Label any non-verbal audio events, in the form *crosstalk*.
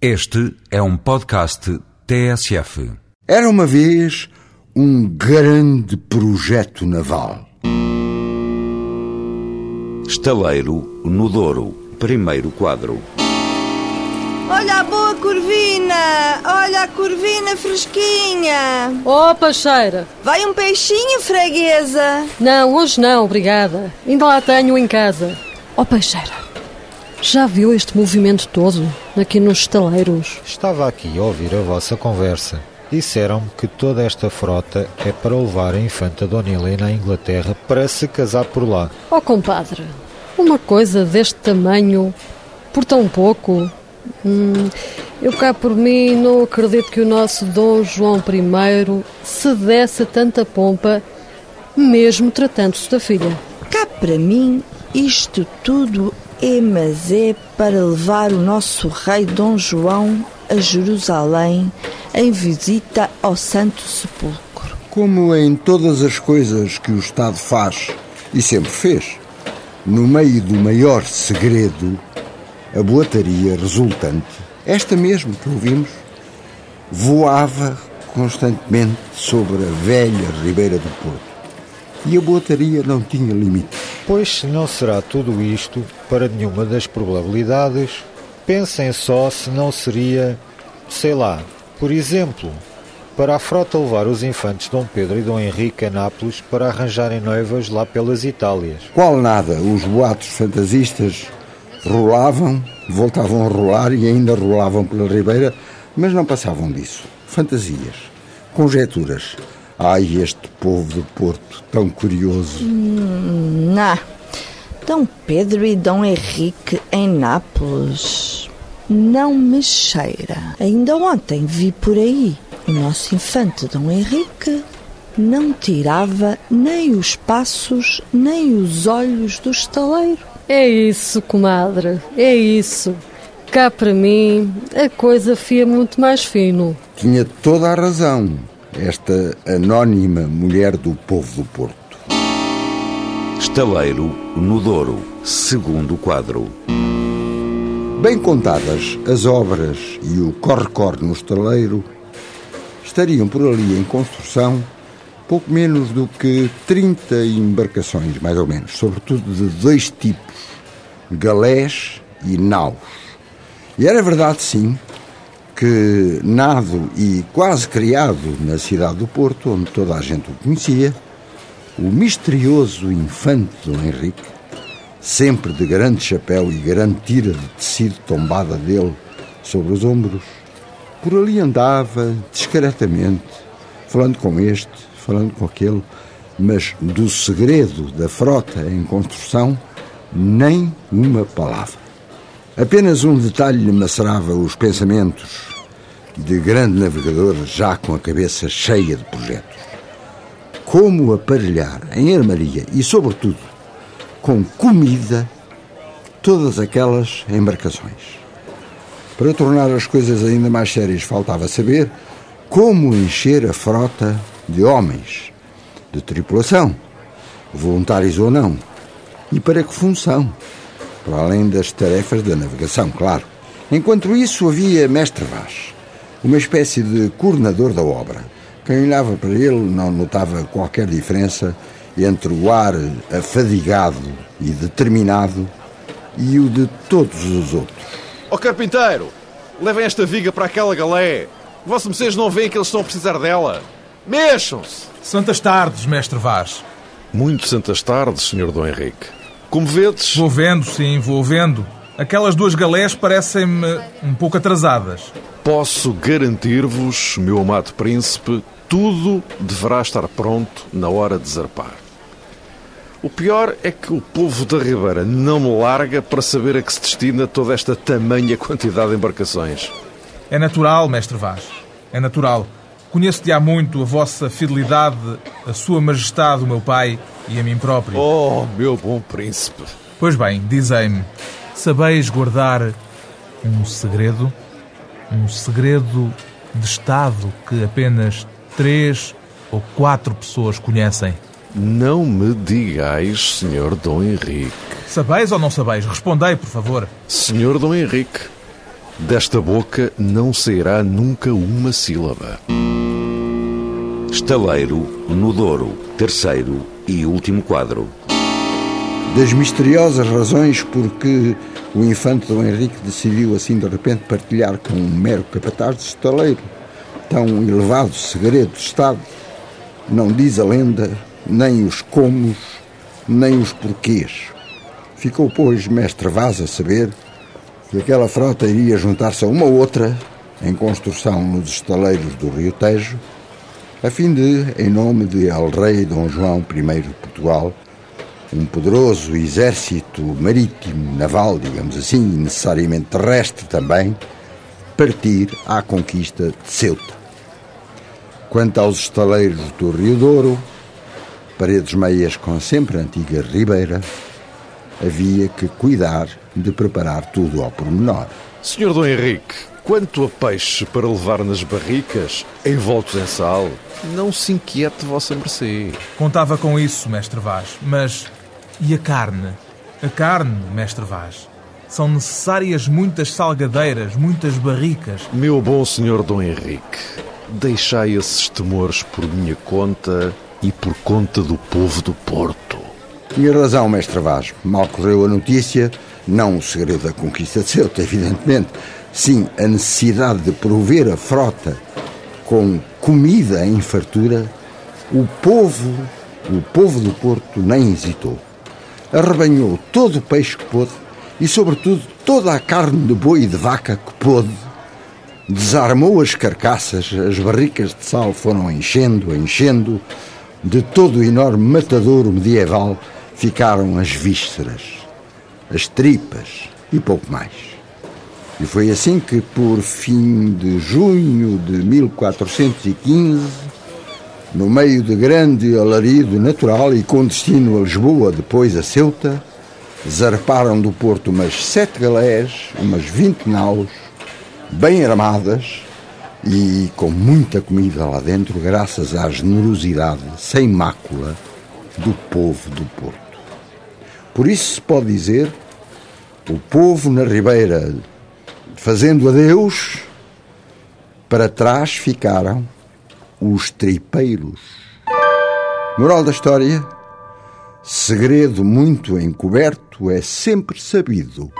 Este é um podcast TSF. Era uma vez um grande projeto naval. Estaleiro no Douro. Primeiro quadro. Olha a boa curvina! Olha a curvina fresquinha! Oh, Pacheira! Vai um peixinho, freguesa! Não, hoje não, obrigada. Ainda lá tenho em casa. Oh, Peixeira! Já viu este movimento todo aqui nos estaleiros? Estava aqui a ouvir a vossa conversa. Disseram-me que toda esta frota é para levar a infanta Dona Helena à Inglaterra para se casar por lá. Oh, compadre, uma coisa deste tamanho, por tão pouco. Hum, eu cá por mim não acredito que o nosso Dom João I se desse tanta pompa, mesmo tratando-se da filha. Cá para mim, isto tudo é, mas é para levar o nosso rei Dom João a Jerusalém em visita ao Santo Sepulcro. Como em todas as coisas que o Estado faz e sempre fez, no meio do maior segredo, a boataria resultante, esta mesmo que ouvimos, voava constantemente sobre a velha Ribeira do Porto. E a boataria não tinha limite. Pois se não será tudo isto para nenhuma das probabilidades, pensem só se não seria, sei lá, por exemplo, para a frota levar os infantes Dom Pedro e Dom Henrique a Nápoles para arranjarem noivas lá pelas Itálias. Qual nada, os boatos fantasistas rolavam, voltavam a rolar e ainda rolavam pela Ribeira, mas não passavam disso. Fantasias, conjecturas. Ai, este povo do Porto, tão curioso. Hum, não. Dom Pedro e Dom Henrique em Nápoles. Não me cheira. Ainda ontem vi por aí o nosso infante Dom Henrique não tirava nem os passos nem os olhos do estaleiro. É isso, comadre, é isso. Cá para mim, a coisa fia muito mais fino. Tinha toda a razão esta anónima mulher do povo do Porto. Estaleiro no Douro. Segundo quadro. Bem contadas as obras e o corre-corre no estaleiro, estariam por ali em construção pouco menos do que 30 embarcações, mais ou menos, sobretudo de dois tipos, galés e naus. E era verdade, sim, que, nado e quase criado na cidade do Porto, onde toda a gente o conhecia, o misterioso infante Dom Henrique, sempre de grande chapéu e grande tira de tecido tombada dele sobre os ombros, por ali andava discretamente, falando com este, falando com aquele, mas do segredo da frota em construção, nem uma palavra. Apenas um detalhe lhe macerava os pensamentos de grande navegador já com a cabeça cheia de projetos. Como aparelhar em armaria e, sobretudo, com comida todas aquelas embarcações. Para tornar as coisas ainda mais sérias, faltava saber como encher a frota de homens, de tripulação, voluntários ou não, e para que função para além das tarefas da navegação, claro. Enquanto isso, havia Mestre Vaz, uma espécie de coordenador da obra. Quem olhava para ele não notava qualquer diferença entre o ar afadigado e determinado e o de todos os outros. Ó oh, carpinteiro, levem esta viga para aquela galé. Vossos mecenos não veem que eles estão a precisar dela. Mexam-se! Santas tardes, mestre Vaz. Muito santas tardes, senhor Dom Henrique. Como vedes... Vou vendo, sim, vou vendo. Aquelas duas galés parecem-me um pouco atrasadas. Posso garantir-vos, meu amado príncipe, tudo deverá estar pronto na hora de zarpar. O pior é que o povo da Ribeira não me larga para saber a que se destina toda esta tamanha quantidade de embarcações. É natural, mestre Vaz. É natural. Conheço-te há muito a vossa fidelidade, a sua majestade, o meu pai e a mim próprio. Oh, meu bom príncipe. Pois bem, dizei-me, sabeis guardar um segredo? Um segredo de Estado que apenas três ou quatro pessoas conhecem? Não me digais, senhor Dom Henrique. Sabeis ou não sabeis? Respondei, por favor. Senhor Dom Henrique, Desta boca não sairá nunca uma sílaba. Estaleiro no Douro, terceiro e último quadro. Das misteriosas razões por que o infante Dom Henrique decidiu assim de repente partilhar com um mero capataz de estaleiro tão elevado segredo de Estado, não diz a lenda nem os comos, nem os porquês. Ficou, pois, mestre Vaz a saber que aquela frota iria juntar-se a uma outra em construção nos estaleiros do Rio Tejo, a fim de, em nome de El Rei Dom João I de Portugal, um poderoso exército marítimo, naval, digamos assim, e necessariamente terrestre também, partir à conquista de Ceuta. Quanto aos estaleiros do Rio Douro, paredes meias com sempre a antiga ribeira, havia que cuidar de preparar tudo ao pormenor. Senhor Dom Henrique, quanto a peixe para levar nas barricas, envoltos em sal, não se inquiete vossa mercê. Contava com isso, mestre Vaz, mas e a carne? A carne, mestre Vaz. São necessárias muitas salgadeiras, muitas barricas. Meu bom senhor Dom Henrique, deixai esses temores por minha conta e por conta do povo do Porto. Tinha razão, mestre Vaz. Mal correu a notícia, não o segredo da conquista de Ceuta, *laughs* evidentemente. Sim, a necessidade de prover a frota com comida em fartura. O povo, o povo do Porto nem hesitou. Arrebanhou todo o peixe que pôde e, sobretudo, toda a carne de boi e de vaca que pôde. Desarmou as carcaças, as barricas de sal foram enchendo, enchendo. De todo o enorme matadouro medieval ficaram as vísceras, as tripas e pouco mais. E foi assim que, por fim de junho de 1415, no meio de grande alarido natural e com destino a Lisboa, depois a Ceuta, zarparam do porto umas sete galés, umas vinte naus, bem armadas e com muita comida lá dentro, graças à generosidade sem mácula do povo do Porto. Por isso se pode dizer, o povo na Ribeira, fazendo adeus, para trás ficaram os tripeiros. Moral da história: segredo muito encoberto é sempre sabido.